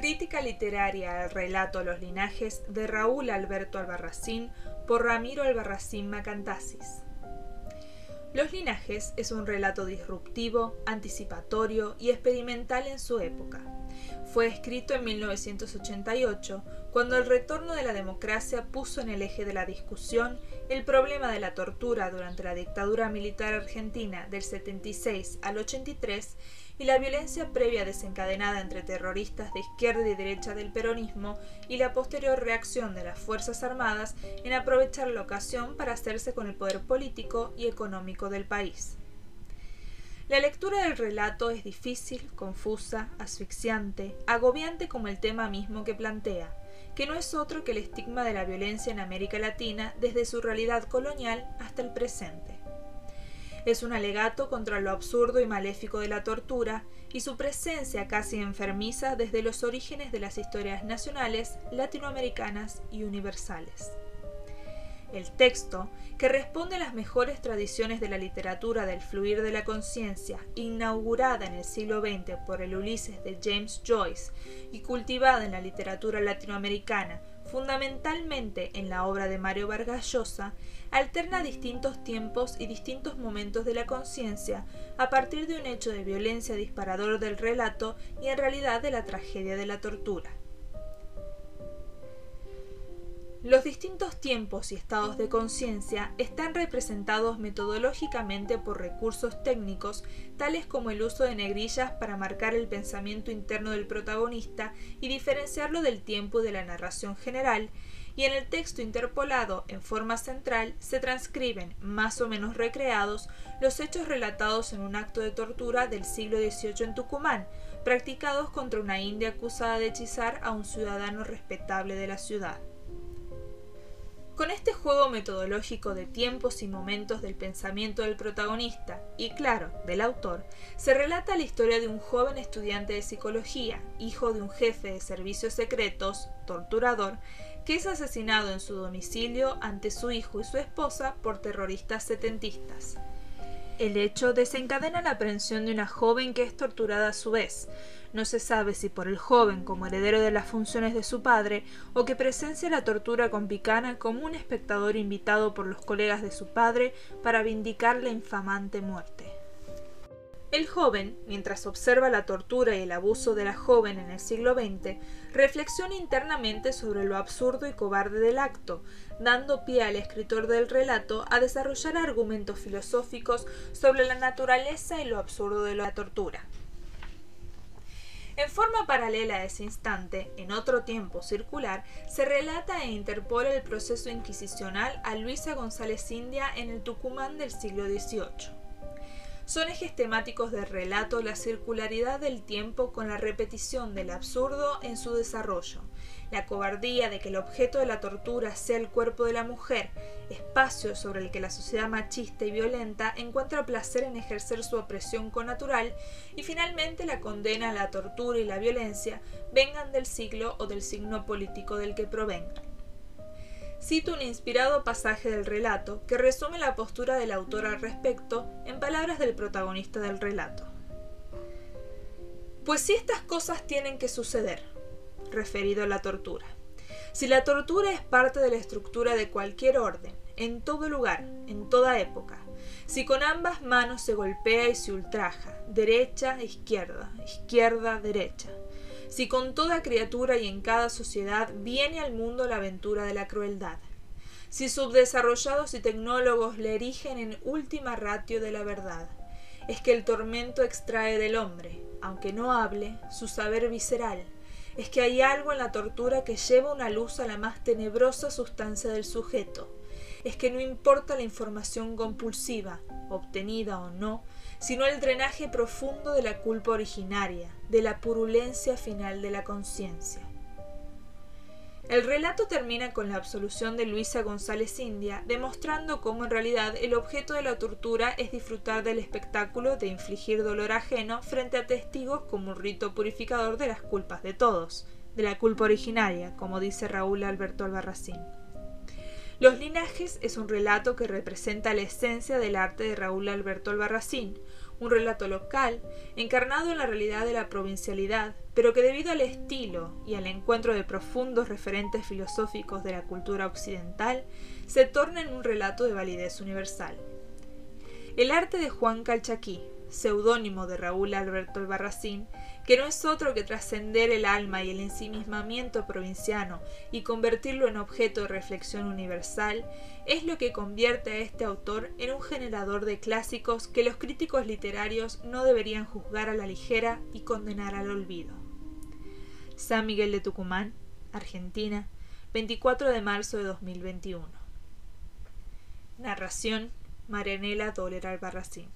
Crítica literaria al relato Los linajes de Raúl Alberto Albarracín por Ramiro Albarracín Macantasis. Los linajes es un relato disruptivo, anticipatorio y experimental en su época. Fue escrito en 1988, cuando el retorno de la democracia puso en el eje de la discusión el problema de la tortura durante la dictadura militar argentina del 76 al 83 y la violencia previa desencadenada entre terroristas de izquierda y derecha del peronismo y la posterior reacción de las Fuerzas Armadas en aprovechar la ocasión para hacerse con el poder político y económico del país. La lectura del relato es difícil, confusa, asfixiante, agobiante como el tema mismo que plantea, que no es otro que el estigma de la violencia en América Latina desde su realidad colonial hasta el presente. Es un alegato contra lo absurdo y maléfico de la tortura y su presencia casi enfermiza desde los orígenes de las historias nacionales, latinoamericanas y universales. El texto, que responde a las mejores tradiciones de la literatura del fluir de la conciencia, inaugurada en el siglo XX por el Ulises de James Joyce y cultivada en la literatura latinoamericana fundamentalmente en la obra de Mario Vargas Llosa, alterna distintos tiempos y distintos momentos de la conciencia a partir de un hecho de violencia disparador del relato y en realidad de la tragedia de la tortura. Los distintos tiempos y estados de conciencia están representados metodológicamente por recursos técnicos tales como el uso de negrillas para marcar el pensamiento interno del protagonista y diferenciarlo del tiempo de la narración general, y en el texto interpolado en forma central se transcriben, más o menos recreados, los hechos relatados en un acto de tortura del siglo XVIII en Tucumán, practicados contra una india acusada de hechizar a un ciudadano respetable de la ciudad. Con este juego metodológico de tiempos y momentos del pensamiento del protagonista y, claro, del autor, se relata la historia de un joven estudiante de psicología, hijo de un jefe de servicios secretos, torturador, que es asesinado en su domicilio ante su hijo y su esposa por terroristas setentistas. El hecho desencadena la aprehensión de una joven que es torturada a su vez. No se sabe si por el joven como heredero de las funciones de su padre o que presencia la tortura con Picana como un espectador invitado por los colegas de su padre para vindicar la infamante muerte. El joven, mientras observa la tortura y el abuso de la joven en el siglo XX, reflexiona internamente sobre lo absurdo y cobarde del acto, dando pie al escritor del relato a desarrollar argumentos filosóficos sobre la naturaleza y lo absurdo de la tortura. En forma paralela a ese instante, en otro tiempo circular, se relata e interpola el proceso inquisicional a Luisa González India en el Tucumán del siglo XVIII. Son ejes temáticos del relato la circularidad del tiempo con la repetición del absurdo en su desarrollo, la cobardía de que el objeto de la tortura sea el cuerpo de la mujer, espacio sobre el que la sociedad machista y violenta encuentra placer en ejercer su opresión connatural, y finalmente la condena a la tortura y la violencia, vengan del siglo o del signo político del que provengan cito un inspirado pasaje del relato que resume la postura del autor al respecto en palabras del protagonista del relato. Pues si estas cosas tienen que suceder, referido a la tortura, si la tortura es parte de la estructura de cualquier orden, en todo lugar, en toda época, si con ambas manos se golpea y se ultraja, derecha, izquierda, izquierda, derecha, si con toda criatura y en cada sociedad viene al mundo la aventura de la crueldad, si subdesarrollados y tecnólogos le erigen en última ratio de la verdad, es que el tormento extrae del hombre, aunque no hable, su saber visceral, es que hay algo en la tortura que lleva una luz a la más tenebrosa sustancia del sujeto, es que no importa la información compulsiva, obtenida o no, sino el drenaje profundo de la culpa originaria, de la purulencia final de la conciencia. El relato termina con la absolución de Luisa González India, demostrando cómo en realidad el objeto de la tortura es disfrutar del espectáculo de infligir dolor ajeno frente a testigos como un rito purificador de las culpas de todos, de la culpa originaria, como dice Raúl Alberto Albarracín. Los linajes es un relato que representa la esencia del arte de Raúl Alberto Albarracín, un relato local, encarnado en la realidad de la provincialidad, pero que debido al estilo y al encuentro de profundos referentes filosóficos de la cultura occidental, se torna en un relato de validez universal. El arte de Juan Calchaquí, seudónimo de Raúl Alberto Albarracín, que no es otro que trascender el alma y el ensimismamiento provinciano y convertirlo en objeto de reflexión universal, es lo que convierte a este autor en un generador de clásicos que los críticos literarios no deberían juzgar a la ligera y condenar al olvido. San Miguel de Tucumán, Argentina, 24 de marzo de 2021. Narración Marianela Doler Albarracín.